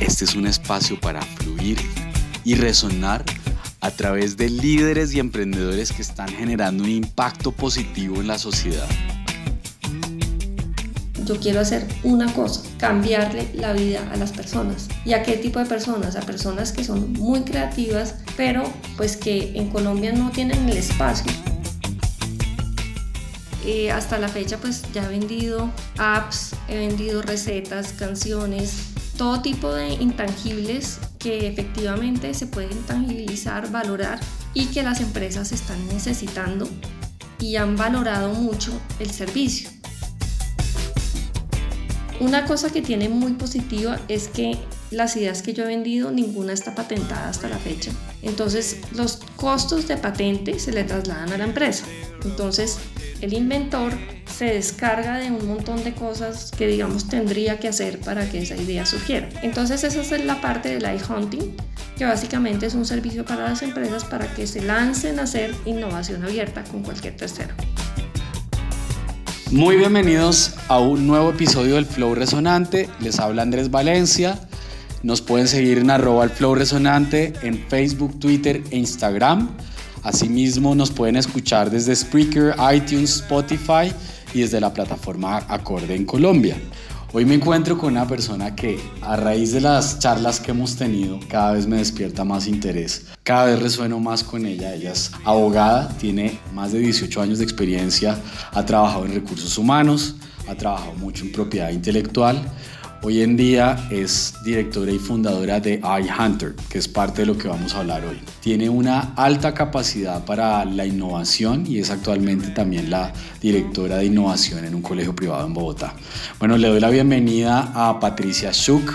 Este es un espacio para fluir y resonar a través de líderes y emprendedores que están generando un impacto positivo en la sociedad. Yo quiero hacer una cosa, cambiarle la vida a las personas. ¿Y a qué tipo de personas? A personas que son muy creativas, pero pues que en Colombia no tienen el espacio. Eh, hasta la fecha pues ya he vendido apps, he vendido recetas, canciones, todo tipo de intangibles que efectivamente se pueden tangibilizar, valorar y que las empresas están necesitando y han valorado mucho el servicio. Una cosa que tiene muy positiva es que las ideas que yo he vendido, ninguna está patentada hasta la fecha. Entonces, los costos de patente se le trasladan a la empresa. Entonces, el inventor se descarga de un montón de cosas que digamos tendría que hacer para que esa idea surgiera. Entonces esa es la parte del light hunting, que básicamente es un servicio para las empresas para que se lancen a hacer innovación abierta con cualquier tercero. Muy bienvenidos a un nuevo episodio del Flow Resonante. Les habla Andrés Valencia. Nos pueden seguir en arroba el Flow Resonante en Facebook, Twitter e Instagram. Asimismo nos pueden escuchar desde Spreaker, iTunes, Spotify y desde la plataforma Acorde en Colombia. Hoy me encuentro con una persona que a raíz de las charlas que hemos tenido cada vez me despierta más interés, cada vez resueno más con ella. Ella es abogada, tiene más de 18 años de experiencia, ha trabajado en recursos humanos, ha trabajado mucho en propiedad intelectual Hoy en día es directora y fundadora de iHunter, que es parte de lo que vamos a hablar hoy. Tiene una alta capacidad para la innovación y es actualmente también la directora de innovación en un colegio privado en Bogotá. Bueno, le doy la bienvenida a Patricia Schuch,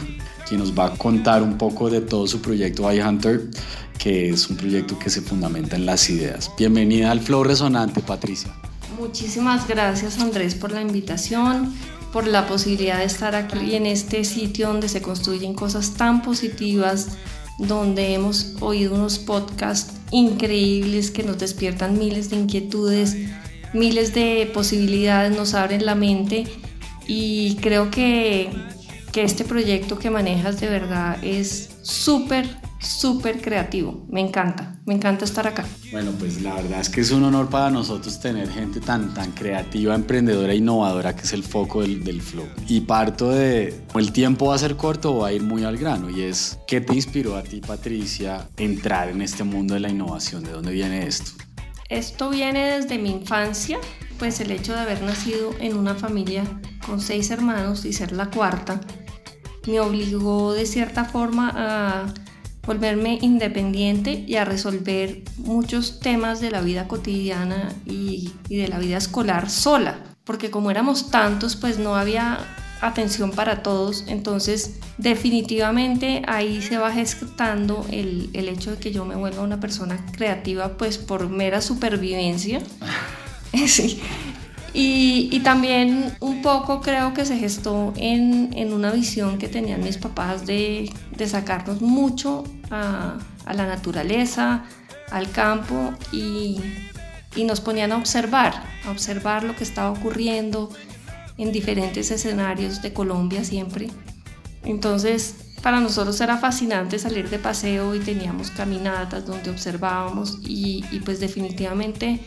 quien nos va a contar un poco de todo su proyecto iHunter, que es un proyecto que se fundamenta en las ideas. Bienvenida al Flow Resonante, Patricia. Muchísimas gracias Andrés por la invitación por la posibilidad de estar aquí en este sitio donde se construyen cosas tan positivas, donde hemos oído unos podcasts increíbles que nos despiertan miles de inquietudes, miles de posibilidades, nos abren la mente. Y creo que, que este proyecto que manejas de verdad es súper súper creativo. Me encanta, me encanta estar acá. Bueno, pues la verdad es que es un honor para nosotros tener gente tan, tan creativa, emprendedora e innovadora que es el foco del, del flow. Y parto de, el tiempo va a ser corto o va a ir muy al grano y es, ¿qué te inspiró a ti, Patricia, entrar en este mundo de la innovación? ¿De dónde viene esto? Esto viene desde mi infancia, pues el hecho de haber nacido en una familia con seis hermanos y ser la cuarta me obligó de cierta forma a volverme independiente y a resolver muchos temas de la vida cotidiana y, de la vida escolar sola, porque como éramos tantos, pues no había atención para todos, entonces definitivamente ahí se va gestando el, el, hecho de que yo me vuelva una persona creativa pues por mera supervivencia. sí. Y, también un poco creo que se gestó en, en una visión que tenían mis papás de, de sacarnos mucho a, a, la naturaleza, al campo y, y nos ponían a observar, a observar lo que estaba ocurriendo en diferentes escenarios de Colombia siempre. Entonces, para nosotros era fascinante salir de paseo y teníamos caminatas donde observábamos y, y pues definitivamente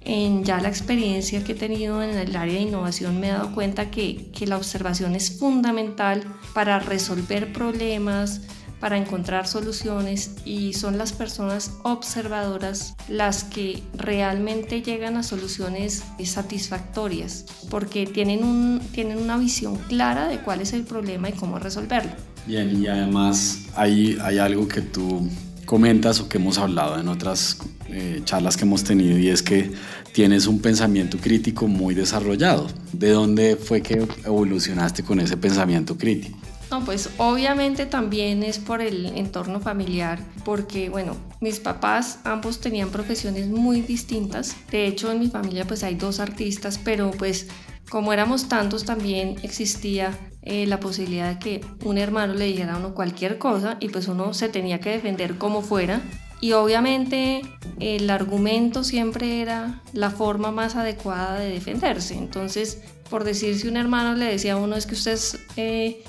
en ya la experiencia que he tenido en el área de innovación me he dado cuenta que, que la observación es fundamental para resolver problemas, para encontrar soluciones y son las personas observadoras las que realmente llegan a soluciones satisfactorias porque tienen, un, tienen una visión clara de cuál es el problema y cómo resolverlo. Bien, y además hay, hay algo que tú comentas o que hemos hablado en otras eh, charlas que hemos tenido y es que tienes un pensamiento crítico muy desarrollado. ¿De dónde fue que evolucionaste con ese pensamiento crítico? No, pues obviamente también es por el entorno familiar, porque bueno, mis papás ambos tenían profesiones muy distintas. De hecho, en mi familia pues hay dos artistas, pero pues como éramos tantos también existía eh, la posibilidad de que un hermano le dijera a uno cualquier cosa y pues uno se tenía que defender como fuera. y obviamente el argumento siempre era la forma más adecuada de defenderse. Entonces, por decir si un hermano le decía a uno es que usted es, eh,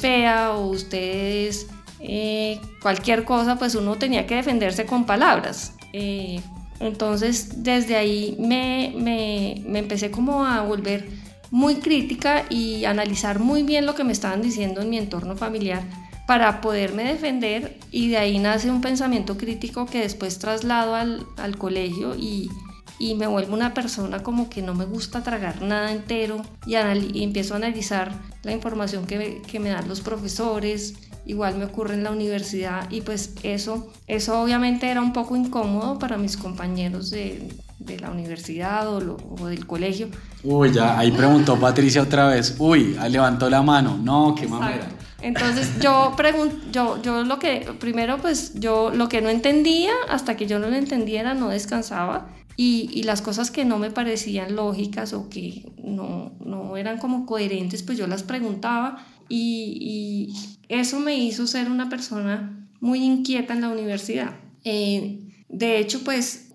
fea o usted es eh, cualquier cosa, pues uno tenía que defenderse con palabras. Entonces, desde ahí me, me, me empecé como a volver muy crítica y analizar muy bien lo que me estaban diciendo en mi entorno familiar para poderme defender. Y de ahí nace un pensamiento crítico que después traslado al, al colegio y, y, me vuelvo una persona como que no me gusta tragar nada entero y, y empiezo a analizar la información que que me dan los profesores, igual me ocurre en la universidad y pues eso, eso obviamente era un poco incómodo para mis compañeros de, de la universidad o, o, del colegio. Uy, ya, ahí preguntó Patricia otra vez, uy, levantó la mano, no, qué mamera. Entonces yo pregunto, yo, yo lo que, primero pues yo lo que no entendía, hasta que yo no lo entendiera, no descansaba. Y, y, las cosas que no me parecían lógicas o que no, no eran como coherentes, pues yo las preguntaba y, eso me hizo ser una persona muy inquieta en la universidad. Eh, de hecho, pues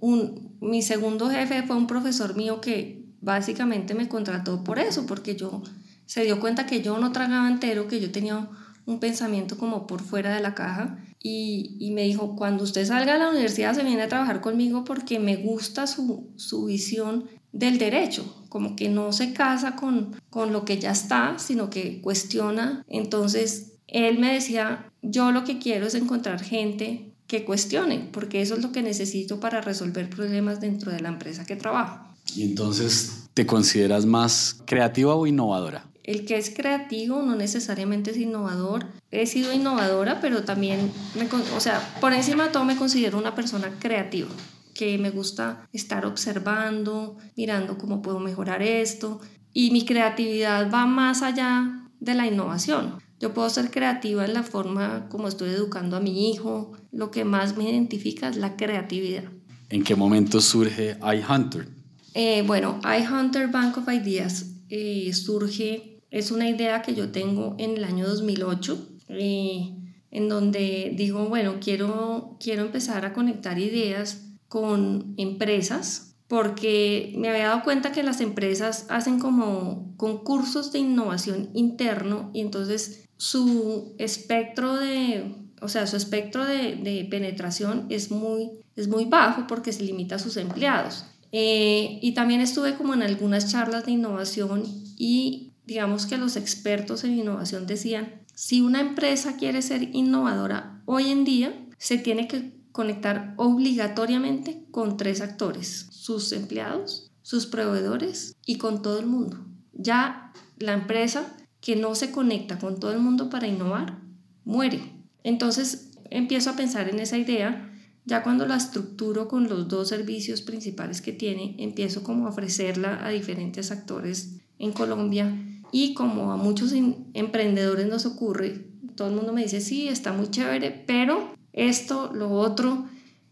mi segundo jefe fue un profesor mío que básicamente me contrató por eso, porque yo se dio cuenta que yo no tragaba entero, que yo tenía un pensamiento como por fuera de la caja y, y, me dijo, cuando usted salga de la universidad se viene a trabajar conmigo porque me gusta su, su visión del derecho, como que no se casa con, con lo que ya está, sino que cuestiona. Entonces, él me decía, yo lo que quiero es encontrar gente que cuestione, porque eso es lo que necesito para resolver problemas dentro de la empresa que trabajo. Y entonces, ¿te consideras más creativa o innovadora? El que es creativo no necesariamente es innovador. He sido innovadora, pero también, me, o sea, por encima de todo me considero una persona creativa que me gusta estar observando, mirando cómo puedo mejorar esto. Y mi creatividad va más allá de la innovación. Yo puedo ser creativa en la forma como estoy educando a mi hijo. Lo que más me identifica es la creatividad. ¿En qué momento surge iHunter? Eh, bueno, iHunter Bank of Ideas eh, surge, es una idea que yo tengo en el año 2008, eh, en donde digo, bueno, quiero, quiero empezar a conectar ideas con empresas porque me había dado cuenta que las empresas hacen como concursos de innovación interno y entonces su espectro de, o sea, su espectro de, de penetración es muy, es muy bajo porque se limita a sus empleados. Eh, y también estuve como en algunas charlas de innovación y digamos que los expertos en innovación decían, si una empresa quiere ser innovadora hoy en día, se tiene que conectar obligatoriamente con tres actores, sus empleados, sus proveedores y con todo el mundo. Ya la empresa que no se conecta con todo el mundo para innovar, muere. Entonces empiezo a pensar en esa idea, ya cuando la estructuro con los dos servicios principales que tiene, empiezo como a ofrecerla a diferentes actores en Colombia y como a muchos emprendedores nos ocurre, todo el mundo me dice, sí, está muy chévere, pero esto, lo otro.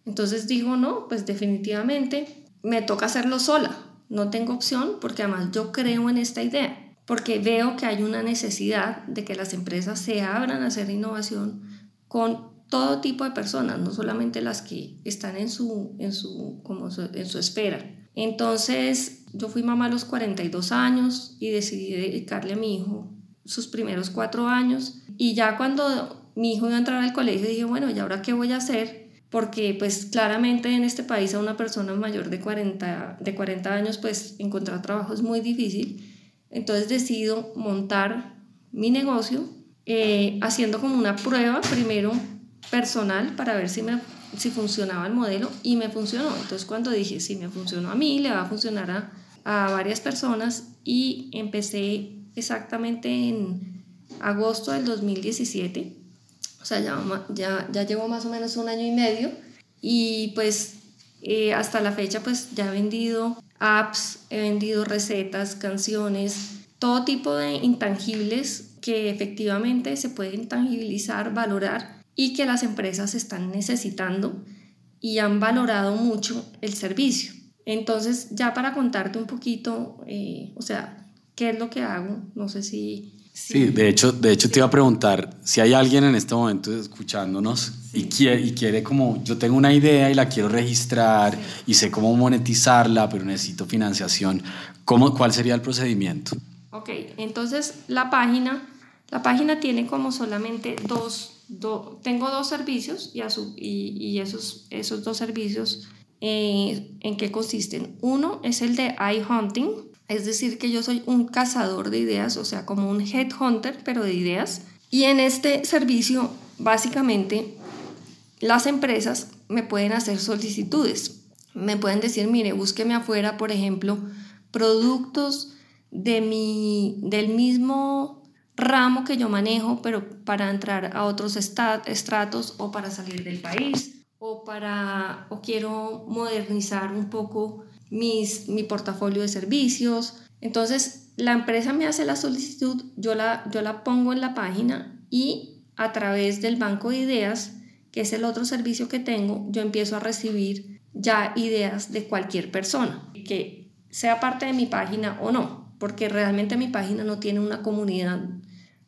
Entonces digo, no, pues definitivamente me toca hacerlo sola. No tengo opción porque además yo creo en esta idea, porque veo que hay una necesidad de que las empresas se abran a hacer innovación con todo tipo de personas, no solamente las que están en su, en su, como en su esfera. Entonces, yo fui mamá a los 42 años y decidí dedicarle a mi hijo sus primeros cuatro años. Y ya cuando mi hijo iba a entrar al colegio y dije, bueno, ¿y ahora qué voy a hacer? Porque pues claramente en este país a una persona mayor de 40, de 40 años pues encontrar trabajo es muy difícil. Entonces decido montar mi negocio eh, haciendo como una prueba primero personal para ver si, me, si funcionaba el modelo y me funcionó. Entonces cuando dije, si me funcionó a mí, le va a funcionar a, a varias personas y empecé exactamente en agosto del 2017 o sea, ya, ya, ya llevo más o menos un año y medio y pues eh, hasta la fecha pues ya he vendido apps, he vendido recetas, canciones, todo tipo de intangibles que efectivamente se pueden tangibilizar, valorar y que las empresas están necesitando y han valorado mucho el servicio. Entonces, ya para contarte un poquito, eh, o sea, qué es lo que hago, no sé si Sí, de, hecho, de hecho te iba a preguntar si hay alguien en este momento escuchándonos y, quiere, y quiere como, yo tengo una idea y la quiero registrar y sé cómo monetizarla, pero necesito financiación. ¿Cómo, ¿Cuál sería el procedimiento? Ok, entonces la página, la página tiene como solamente dos, tengo dos servicios y, y, y, esos, esos dos servicios eh, en qué consisten. Uno es el de iHunting, es decir, que yo soy un cazador de ideas, o sea, como un headhunter, pero de ideas. Y en este servicio, básicamente, las empresas me pueden hacer solicitudes. Me pueden decir, mire, búsqueme afuera, por ejemplo, productos de mi, del mismo ramo que yo manejo, pero para entrar a otros estratos o para salir del país o para o quiero modernizar un poco mis, mi portafolio de servicios. Entonces, la empresa me hace la solicitud, yo la, yo la pongo en la página y a través del banco de ideas, que es el otro servicio que tengo, yo empiezo a recibir ya ideas de cualquier persona, que sea parte de mi página o no, porque realmente mi página no tiene una comunidad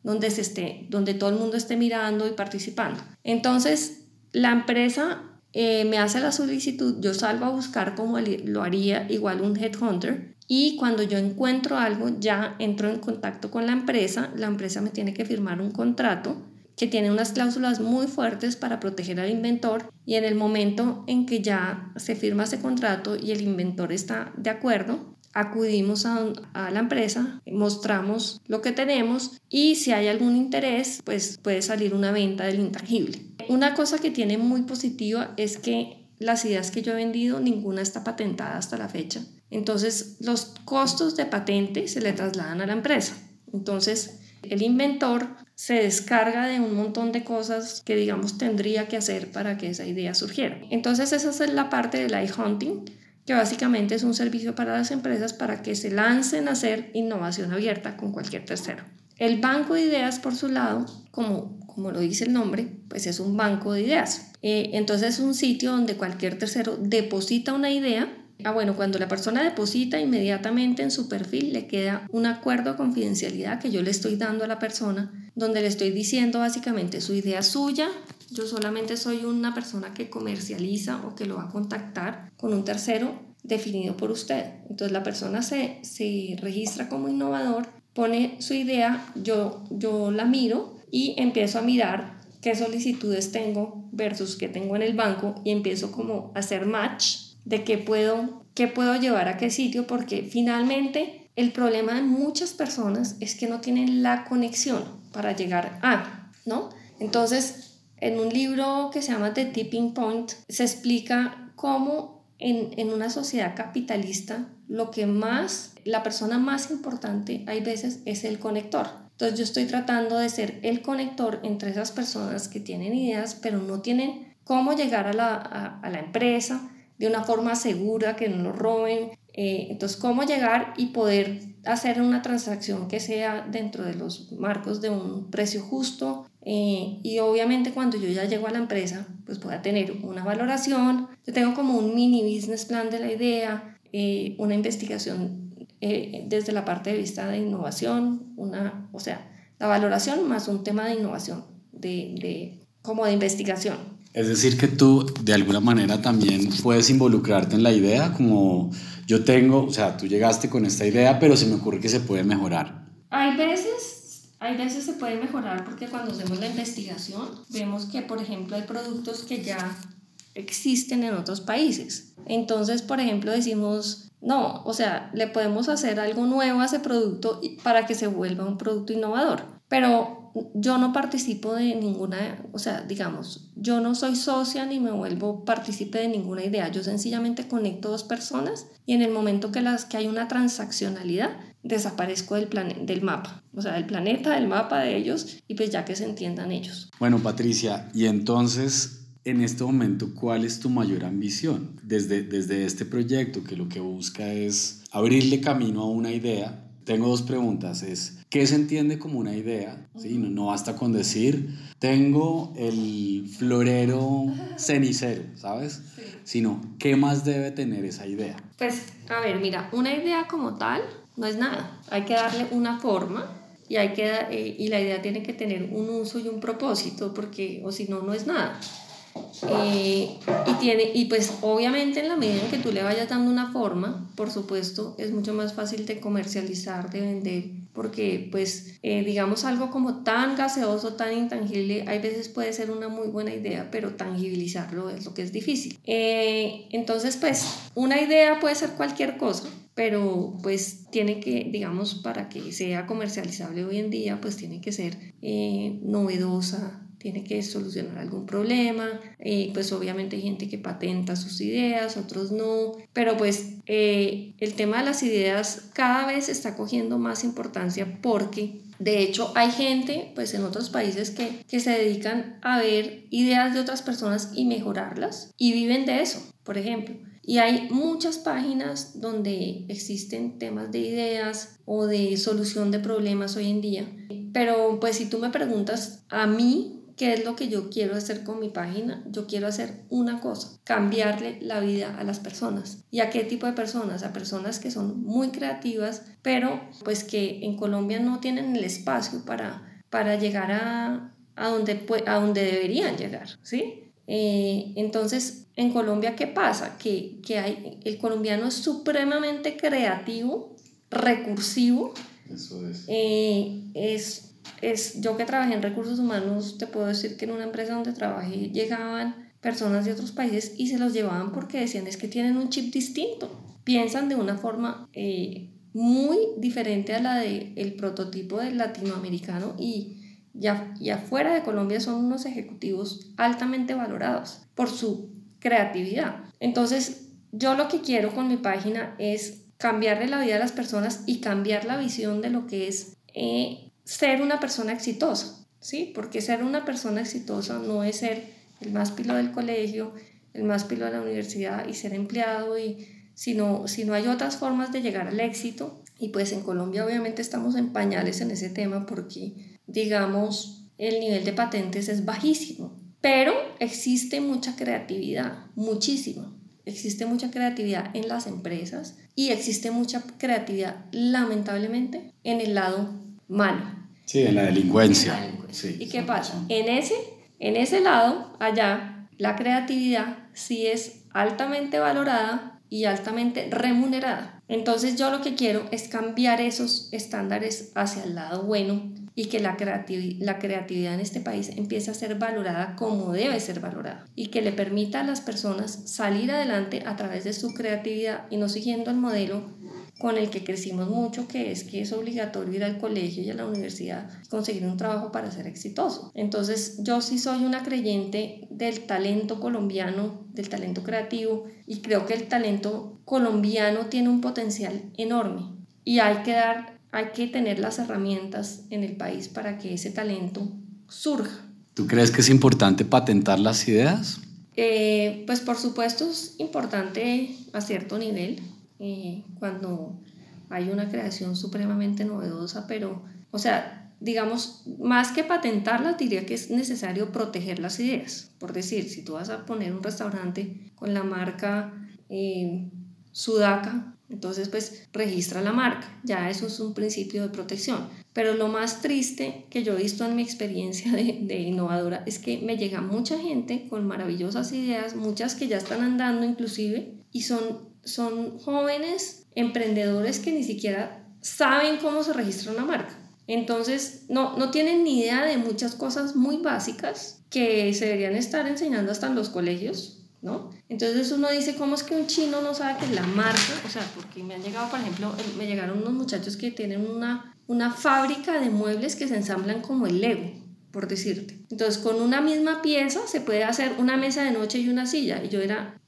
donde, se esté, donde todo el mundo esté mirando y participando. Entonces, la empresa eh, me hace la solicitud, yo salgo a buscar como lo haría igual un headhunter y cuando yo encuentro algo ya entro en contacto con la empresa, la empresa me tiene que firmar un contrato que tiene unas cláusulas muy fuertes para proteger al inventor y en el momento en que ya se firma ese contrato y el inventor está de acuerdo, acudimos a, la empresa, mostramos lo que tenemos y si hay algún interés, pues puede salir una venta del intangible. Una cosa que tiene muy positiva es que las ideas que yo he vendido, ninguna está patentada hasta la fecha. Entonces, los costos de patente se le trasladan a la empresa. Entonces, el inventor se descarga de un montón de cosas que, digamos, tendría que hacer para que esa idea surgiera. Entonces, esa es la parte del hunting que básicamente es un servicio para las empresas para que se lancen a hacer innovación abierta con cualquier tercero. El banco de ideas, por su lado, como como lo dice el nombre, pues es un banco de ideas. Eh, entonces es un sitio donde cualquier tercero deposita una idea. Ah, bueno, cuando la persona deposita inmediatamente en su perfil le queda un acuerdo de confidencialidad que yo le estoy dando a la persona, donde le estoy diciendo básicamente su idea suya, yo solamente soy una persona que comercializa o que lo va a contactar con un tercero definido por usted. Entonces la persona se, se registra como innovador, pone su idea, yo, yo la miro y empiezo a mirar qué solicitudes tengo versus qué tengo en el banco y empiezo como a hacer match de qué puedo, qué puedo llevar a qué sitio porque finalmente el problema de muchas personas es que no tienen la conexión para llegar a, ¿no? Entonces, en un libro que se llama The Tipping Point se explica cómo en, en una sociedad capitalista lo que más, la persona más importante hay veces es el conector. Entonces yo estoy tratando de ser el conector entre esas personas que tienen ideas, pero no tienen cómo llegar a la, a, la empresa de una forma segura, que no lo roben. Eh, entonces, cómo llegar y poder hacer una transacción que sea dentro de los marcos de un precio justo. Eh, y obviamente cuando yo ya llego a la empresa, pues pueda tener una valoración. Yo tengo como un mini business plan de la idea, eh, una investigación eh, desde la parte de vista de innovación, una, o sea, la valoración más un tema de innovación, de, de, como de investigación. Es decir, que tú de alguna manera también puedes involucrarte en la idea, como yo tengo, o sea, tú llegaste con esta idea, pero se me ocurre que se puede mejorar. Hay veces, hay veces se puede mejorar porque cuando hacemos la investigación vemos que, por ejemplo, hay productos que ya existen en otros países. Entonces, por ejemplo, decimos, no, o sea, le podemos hacer algo nuevo a ese producto para que se vuelva un producto innovador. Pero yo no participo de ninguna, o sea, digamos, yo no soy socia ni me vuelvo partícipe de ninguna idea. Yo sencillamente conecto dos personas y en el momento que, las, que hay una transaccionalidad, desaparezco del, del mapa, o sea, del planeta, del mapa de ellos y pues ya que se entiendan ellos. Bueno, Patricia, y entonces en este momento, ¿cuál es tu mayor ambición desde, desde este proyecto que lo que busca es abrirle camino a una idea? Tengo dos preguntas. Es, ¿qué se entiende como una idea? ¿Sí? No, no basta con decir, tengo el florero cenicero, ¿sabes? Sino, ¿qué más debe tener esa idea? Pues, a ver, mira, una idea como tal no es nada. Hay que darle una forma y, hay que, eh, y la idea tiene que tener un uso y un propósito, porque o si no, no es nada. Eh, y, tiene, y pues obviamente en la medida en que tú le vayas dando una forma, por supuesto, es mucho más fácil de comercializar, de vender, porque pues eh, digamos algo como tan gaseoso, tan intangible, hay veces puede ser una muy buena idea, pero tangibilizarlo es lo que es difícil. Eh, entonces pues una idea puede ser cualquier cosa, pero pues tiene que, digamos, para que sea comercializable hoy en día, pues tiene que ser novedosa, tiene que solucionar algún problema, eh, pues obviamente hay gente que patenta sus ideas, otros no, pero pues eh, el tema de las ideas cada vez está cogiendo más importancia porque de hecho, hay gente, pues en otros países que, que, se dedican a ver ideas de otras personas y mejorarlas y viven de eso, por ejemplo. Y hay muchas páginas donde existen temas de ideas o de solución de problemas hoy en día. Pero pues si tú me preguntas a mí, ¿Qué es lo que yo quiero hacer con mi página? Yo quiero hacer una cosa, cambiarle la vida a las personas. ¿Y a qué tipo de personas? A personas que son muy creativas, pero pues que en Colombia no tienen el espacio para, para llegar a, a, donde, a donde deberían llegar, ¿sí? Eh, entonces, en Colombia, ¿qué pasa? Que, que hay, el colombiano es supremamente creativo, recursivo. Eso es. Eh, es es, yo que trabajé en recursos humanos, te puedo decir que en una empresa donde trabajé llegaban personas de otros países y se los llevaban porque decían es que tienen un chip distinto, piensan de una forma eh, muy diferente a la del el prototipo del latinoamericano y ya, y afuera de Colombia son unos ejecutivos altamente valorados por su creatividad. Entonces, yo lo que quiero con mi página es cambiarle la vida a las personas y cambiar la visión de lo que es eh, ser una persona exitosa, ¿sí? Porque ser una persona exitosa no es ser el más pilo del colegio, el más pilo de la universidad y ser empleado, y, sino, sino hay otras formas de llegar al éxito. Y pues en Colombia obviamente estamos en pañales en ese tema porque, digamos, el nivel de patentes es bajísimo. Pero existe mucha creatividad, muchísima. Existe mucha creatividad en las empresas y existe mucha creatividad, lamentablemente, en el lado malo. Sí, en la delincuencia. ¿Y qué pasa? En ese, en ese lado, allá, la creatividad sí es altamente valorada y altamente remunerada. Entonces yo lo que quiero es cambiar esos estándares hacia el lado bueno y que la, la creatividad en este país empiece a ser valorada como debe ser valorada y que le permita a las personas salir adelante a través de su creatividad y no siguiendo el modelo con el que crecimos mucho, que es que es obligatorio ir al colegio y a la universidad conseguir un trabajo para ser exitoso. Entonces yo sí soy una creyente del talento colombiano, del talento creativo y creo que el talento colombiano tiene un potencial enorme y hay que dar, hay que tener las herramientas en el país para que ese talento surja. ¿Tú crees que es importante patentar las ideas? Eh, pues por supuesto es importante a cierto nivel eh, cuando hay una creación supremamente novedosa, pero, o sea, digamos, más que patentarlas, diría que es necesario proteger las ideas. Por decir, si tú vas a poner un restaurante con la marca eh, Sudaca, entonces pues registra la marca, ya eso es un principio de protección. Pero lo más triste que yo he visto en mi experiencia de, de innovadora es que me llega mucha gente con maravillosas ideas, muchas que ya están andando inclusive, y son son jóvenes emprendedores que ni siquiera saben cómo se registra una marca. Entonces, no, no tienen ni idea de muchas cosas muy básicas que se deberían estar enseñando hasta en los colegios, ¿no? Entonces uno dice, ¿cómo es que un chino no sabe qué es la marca? O sea, porque me han llegado, por ejemplo, me llegaron unos muchachos que tienen una, una fábrica de muebles que se ensamblan como el Lego, por decirte. Entonces, con una misma pieza se puede hacer una mesa de noche y una silla. Y yo era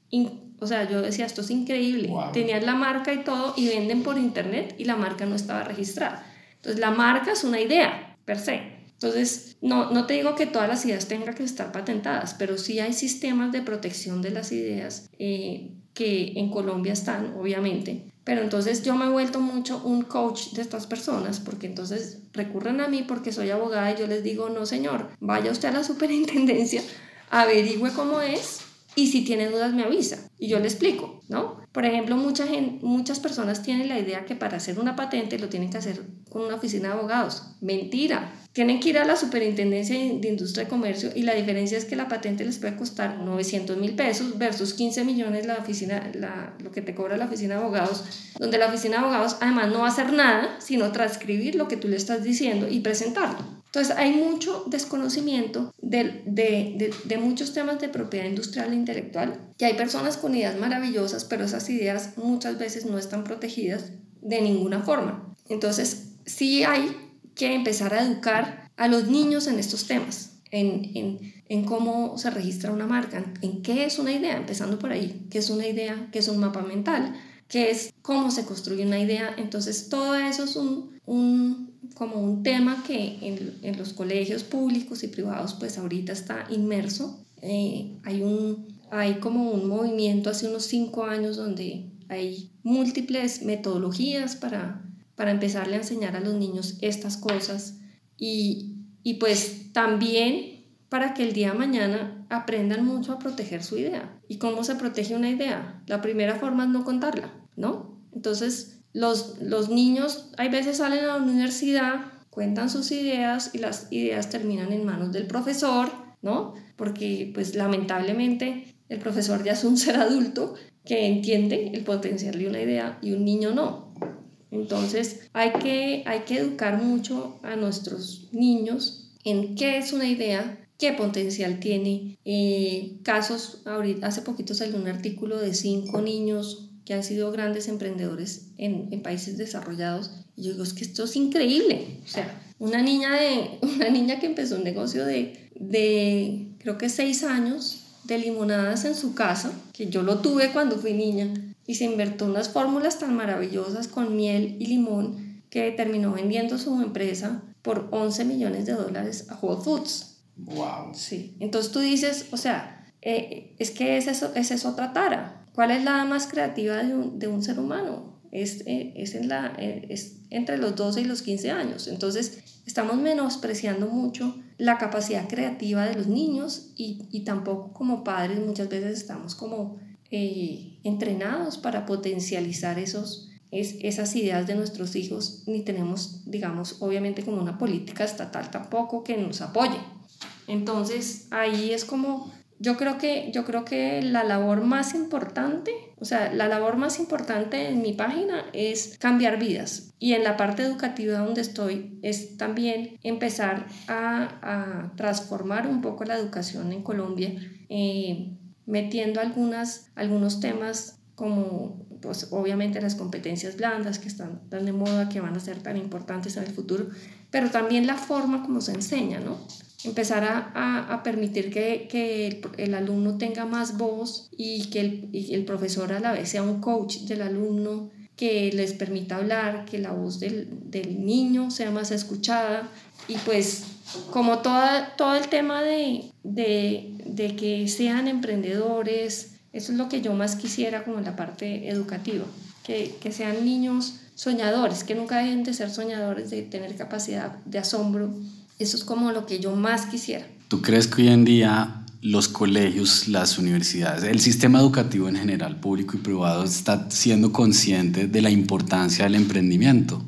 o sea, yo decía, esto es increíble. Tenían la marca y todo y venden por internet y la marca no estaba registrada. Entonces, la marca es una idea, per se. Entonces, no, no te digo que todas las ideas tengan que estar patentadas, pero sí hay sistemas de protección de las ideas eh, que en Colombia están, obviamente. Pero entonces yo me he vuelto mucho un coach de estas personas, porque entonces recurren a mí porque soy abogada y yo les digo, no señor, vaya usted a la superintendencia, averigüe cómo es y si tiene dudas me avisa y yo le explico, ¿no? Por ejemplo, mucha muchas personas tienen la idea que para hacer una patente lo tienen que hacer con una oficina de abogados. Mentira. Tienen que ir a la Superintendencia de Industria y Comercio y la diferencia es que la patente les puede costar 900 mil pesos versus 15 millones la oficina, la, lo que te cobra la oficina de abogados, donde la oficina de abogados además no va a hacer nada sino transcribir lo que tú le estás diciendo y presentarlo. Entonces hay mucho desconocimiento de, de, de, muchos temas de propiedad industrial e intelectual, que hay personas con ideas maravillosas, pero esas ideas muchas veces no están protegidas de ninguna forma. Entonces sí hay que empezar a educar a los niños en estos temas, en, en, en, cómo se registra una marca, en qué es una idea, empezando por ahí, qué es una idea, qué es un mapa mental, qué es cómo se construye una idea. Entonces, todo eso es un, un como un tema que en, en, los colegios públicos y privados pues ahorita está inmerso. Eh, hay, un, hay como un movimiento hace unos cinco años donde hay múltiples metodologías para para empezarle a enseñar a los niños estas cosas y, y pues también para que el día de mañana aprendan mucho a proteger su idea. ¿Y cómo se protege una idea? La primera forma es no contarla, ¿no? Entonces, los, los niños hay veces salen a la universidad, cuentan sus ideas y las ideas terminan en manos del profesor, ¿no? Porque pues lamentablemente el profesor ya es un ser adulto que entiende el potencial de una idea y un niño no. Entonces hay que, hay que educar mucho a nuestros niños en qué es una idea, qué potencial tiene. Eh, casos, ahorita, hace poquito salió un artículo de cinco niños que han sido grandes emprendedores en, en, países desarrollados. Y yo digo, es que esto es increíble. O sea, una niña, de, una niña que empezó un negocio de, de, creo que seis años, de limonadas en su casa, que yo lo tuve cuando fui niña, y se invirtió unas fórmulas tan maravillosas con miel y limón que terminó vendiendo su empresa por 11 millones de dólares a Whole Foods. Wow. Sí, entonces tú dices, o sea, eh, es que esa es, es otra tara. ¿Cuál es la más creativa de un, de un ser humano? Es, eh, es, en la, eh, es entre los 12 y los 15 años. Entonces, estamos menospreciando mucho la capacidad creativa de los niños y, y tampoco como padres muchas veces estamos como eh, entrenados para potencializar esos, es, esas ideas de nuestros hijos, ni tenemos, digamos, obviamente como una política estatal tampoco que nos apoye. Entonces, ahí es como, yo creo que, yo creo que la labor más importante, o sea, la labor más importante en mi página es cambiar vidas. Y en la parte educativa donde estoy es también empezar a, a transformar un poco la educación en Colombia. Eh, metiendo algunas, algunos temas como pues obviamente las competencias blandas que están tan de moda, que van a ser tan importantes en el futuro, pero también la forma como se enseña, ¿no? Empezar a, a, permitir que, que el, el, alumno tenga más voz y que el, y el, profesor a la vez sea un coach del alumno, que les permita hablar, que la voz del, del niño sea más escuchada y pues como toda, todo el tema de, de, de, que sean emprendedores, eso es lo que yo más quisiera como en la parte educativa, que, que sean niños soñadores, que nunca dejen de ser soñadores, de tener capacidad de asombro. Eso es como lo que yo más quisiera. ¿Tú crees que hoy en día los colegios, las universidades, el sistema educativo en general, público y privado, está siendo consciente de la importancia del emprendimiento?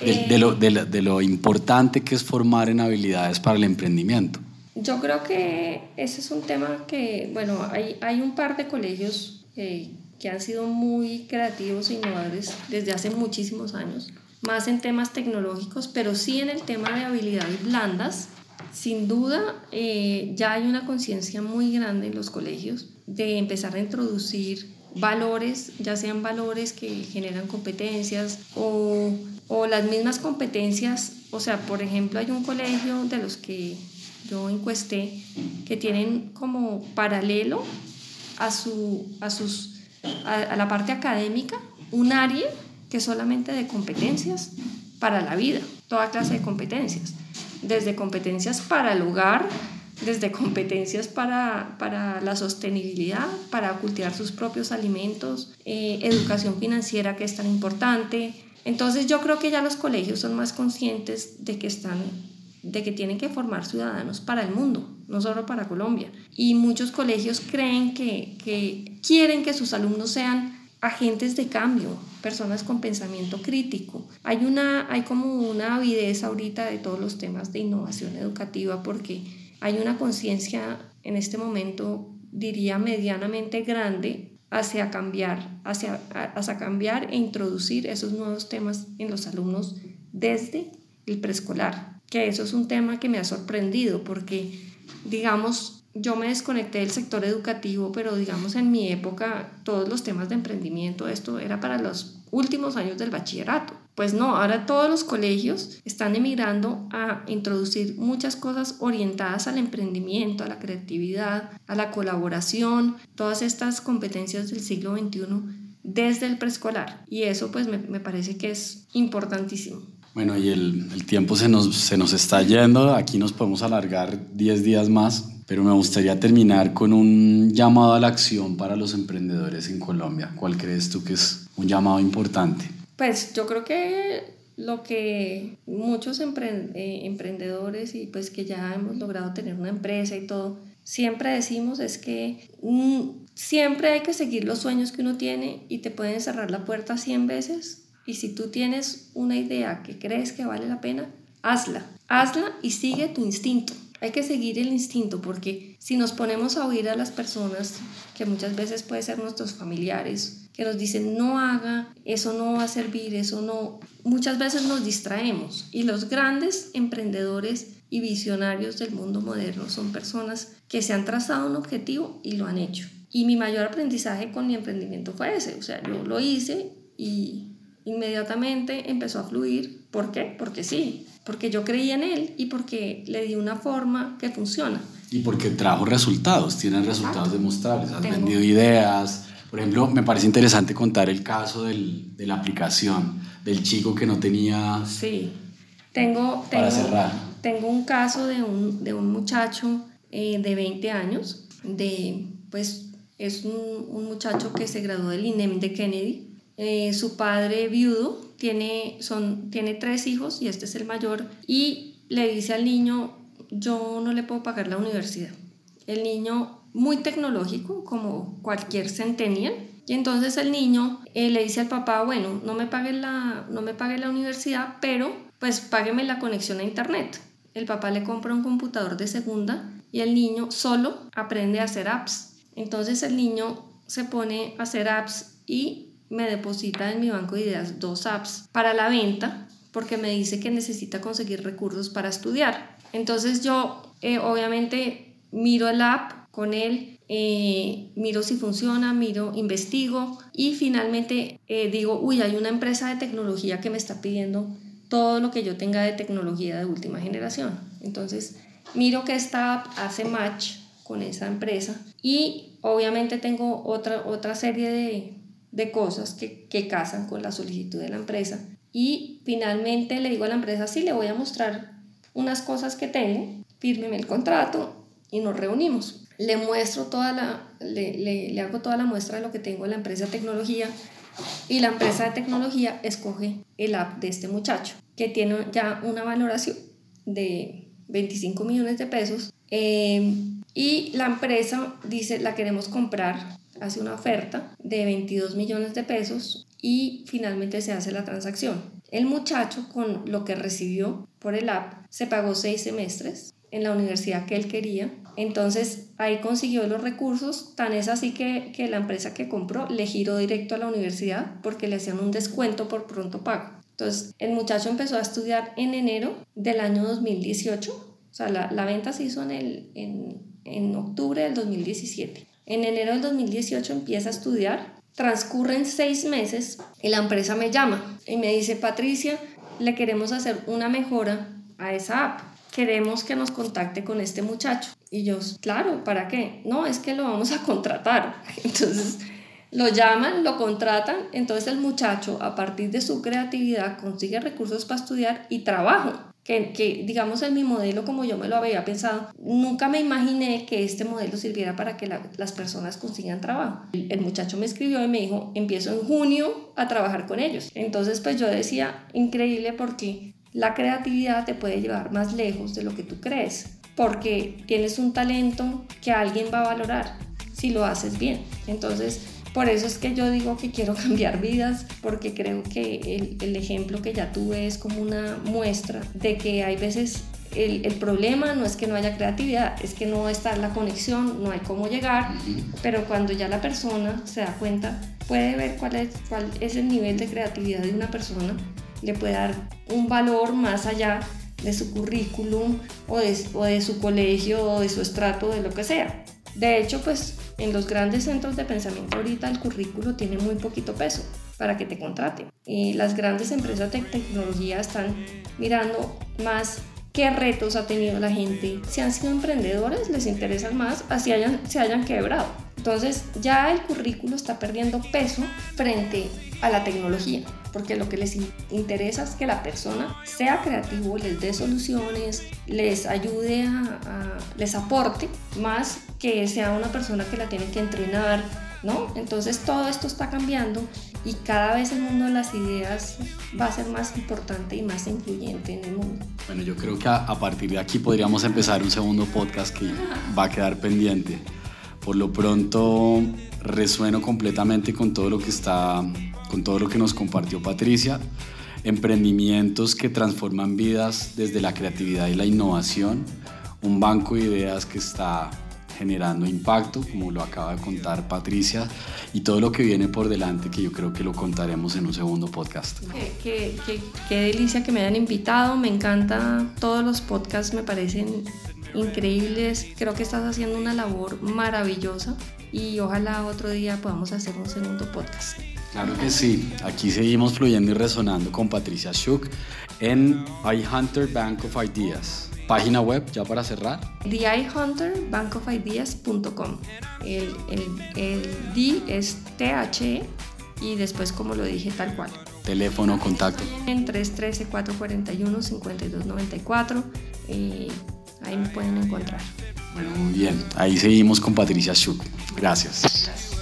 de, lo, de, lo, importante que es formar en habilidades para el emprendimiento. Yo creo que ese es un tema que, bueno, hay, hay un par de colegios eh, que han sido muy creativos e innovadores desde hace muchísimos años, más en temas tecnológicos, pero sí en el tema de habilidades blandas. Sin duda, eh, ya hay una conciencia muy grande en los colegios de empezar a introducir valores, ya sean valores que generan competencias o o las mismas competencias, o sea, por ejemplo, hay un colegio de los que yo encuesté que tienen como paralelo a, su, a, sus, a, la parte académica un área que solamente de competencias para la vida, toda clase de competencias, desde competencias para el hogar, desde competencias para, para la sostenibilidad, para cultivar sus propios alimentos, eh, educación financiera que es tan importante, entonces yo creo que ya los colegios son más conscientes de que están de que tienen que formar ciudadanos para el mundo, no solo para Colombia. Y muchos colegios creen que, que quieren que sus alumnos sean agentes de cambio, personas con pensamiento crítico. Hay, una, hay como una avidez ahorita de todos los temas de innovación educativa porque hay una conciencia en este momento, diría, medianamente grande hacia cambiar, hacia, hacia cambiar e introducir esos nuevos temas en los alumnos desde el preescolar, que eso es un tema que me ha sorprendido porque, digamos, yo me desconecté del sector educativo, pero digamos en mi época todos los temas de emprendimiento, esto era para los últimos años del bachillerato. Pues no, ahora todos los colegios están emigrando a introducir muchas cosas orientadas al emprendimiento, a la creatividad, a la colaboración, todas estas competencias del siglo XXI desde el preescolar. Y eso pues me, me parece que es importantísimo. Bueno, y el, tiempo se nos, se nos está yendo, aquí nos podemos alargar 10 días más, pero me gustaría terminar con un llamado a la acción para los emprendedores en Colombia. ¿Cuál crees tú que es un llamado importante? Pues yo creo que lo que muchos eh, emprendedores y pues que ya hemos logrado tener una empresa y todo, siempre decimos es que mm, siempre hay que seguir los sueños que uno tiene y te pueden cerrar la puerta 100 veces y si tú tienes una idea que crees que vale la pena, hazla, hazla y sigue tu instinto. Hay que seguir el instinto porque si nos ponemos a oír a las personas, que muchas veces puede ser nuestros familiares, que nos dicen no haga, eso no va a servir, eso no, muchas veces nos distraemos. Y los grandes emprendedores y visionarios del mundo moderno son personas que se han trazado un objetivo y lo han hecho. Y mi mayor aprendizaje con mi emprendimiento fue ese, o sea, yo lo hice y inmediatamente empezó a fluir. ¿Por qué? Porque sí, porque yo creí en él y porque le di una forma que funciona. Y porque trajo resultados, tiene resultados demostrables, has vendido ideas. Por ejemplo, me parece interesante contar el caso del, de la aplicación, del chico que no tenía... Sí, tengo, tengo, cerrar. tengo un caso de un, de un muchacho eh, de 20 años, de, pues es un, un, muchacho que se graduó del INEM de Kennedy. Eh, su padre viudo tiene, son, tiene tres hijos y este es el mayor, y le dice al niño, yo no le puedo pagar la universidad. El niño muy tecnológico, como cualquier centennial, y entonces el niño eh, le dice al papá, bueno, no me pague la, no me pague la universidad, pero pues págueme la conexión a internet. El papá le compra un computador de segunda y el niño solo aprende a hacer apps. Entonces el niño se pone a hacer apps y me deposita en mi banco de ideas dos apps para la venta porque me dice que necesita conseguir recursos para estudiar. Entonces yo eh, obviamente miro el app con él, eh, miro si funciona, miro, investigo y finalmente eh, digo, uy, hay una empresa de tecnología que me está pidiendo todo lo que yo tenga de tecnología de última generación. Entonces miro que esta app hace match con esa empresa y obviamente tengo otra, otra serie de, de cosas que, que casan con la solicitud de la empresa. Y finalmente le digo a la empresa, sí, le voy a mostrar unas cosas que tengo, fírmeme el contrato y nos reunimos. Le muestro toda la, le, le, hago toda la muestra de lo que tengo en la empresa de tecnología y la empresa de tecnología escoge el app de este muchacho, que tiene ya una valoración de 25 millones de pesos. Eh, y la empresa dice, la queremos comprar hace una oferta de 22 millones de pesos y finalmente se hace la transacción. El muchacho con lo que recibió por el app se pagó seis semestres en la universidad que él quería. Entonces ahí consiguió los recursos, tan es así que, que la empresa que compró le giró directo a la universidad porque le hacían un descuento por pronto pago. Entonces el muchacho empezó a estudiar en enero del año 2018, o sea, la, la venta se hizo en, el, en, en octubre del 2017. En enero del 2018 empieza a estudiar, transcurren seis meses y la empresa me llama y me dice, Patricia, le queremos hacer una mejora a esa app. Queremos que nos contacte con este muchacho. Y yo, claro, ¿para qué? No, es que lo vamos a contratar. Entonces lo llaman, lo contratan, entonces el muchacho a partir de su creatividad consigue recursos para estudiar y trabajo que, digamos en mi modelo como yo me lo había pensado, nunca me imaginé que este modelo sirviera para que las personas consigan trabajo. El, muchacho me escribió y me dijo, empiezo en junio a trabajar con ellos. Entonces pues yo decía, increíble porque la creatividad te puede llevar más lejos de lo que tú crees, porque tienes un talento que alguien va a valorar si lo haces bien. Entonces Por eso es que yo digo que quiero cambiar vidas, porque creo que el, el ejemplo que ya tuve es como una muestra de que hay veces el, el, problema no es que no haya creatividad, es que no está la conexión, no hay cómo llegar, pero cuando ya la persona se da cuenta, puede ver cuál es, cuál es el nivel de creatividad de una persona, le puede dar un valor más allá de su currículum o de, o de su colegio o de su estrato, de lo que sea. De hecho, pues en los grandes centros de pensamiento ahorita el currículo tiene muy poquito peso para que te contraten. Y las grandes empresas de tecnología están mirando más qué retos ha tenido la gente. Si han sido emprendedores, les interesan más, así hayan, se hayan quebrado. Entonces ya el currículo está perdiendo peso frente a la tecnología, porque lo que les interesa es que la persona sea creativo, les dé soluciones, les ayude a, a les aporte, más que sea una persona que la tiene que entrenar, ¿no? Entonces todo esto está cambiando y cada vez el mundo de las ideas va a ser más importante y más influyente en el mundo. Bueno, yo creo que a, a partir de aquí podríamos empezar un segundo podcast que va a quedar pendiente. Por lo pronto resueno completamente con todo lo que está, con todo lo que nos compartió Patricia. Emprendimientos que transforman vidas desde la creatividad y la innovación. Un banco de ideas que está generando impacto, como lo acaba de contar Patricia, y todo lo que viene por delante, que yo creo que lo contaremos en un segundo podcast. Qué, qué, qué, qué delicia que me hayan invitado, me encanta, todos los podcasts me parecen increíbles, creo que estás haciendo una labor maravillosa y ojalá otro día podamos hacer un segundo podcast. Claro que sí, aquí seguimos fluyendo y resonando con Patricia Schuch en iHunter Bank of Ideas. Página web, ya para cerrar. TheIHunterBankOfIdeas.com. El, el, el D es THE y después, como lo dije, tal cual. Teléfono, contacto. En 313-441-5294. Eh, ahí me pueden encontrar. Bueno, muy bien. Ahí seguimos con Patricia Schuch. Gracias. Gracias.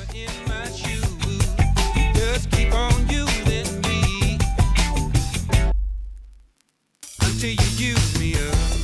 just keep on using me until you use me up.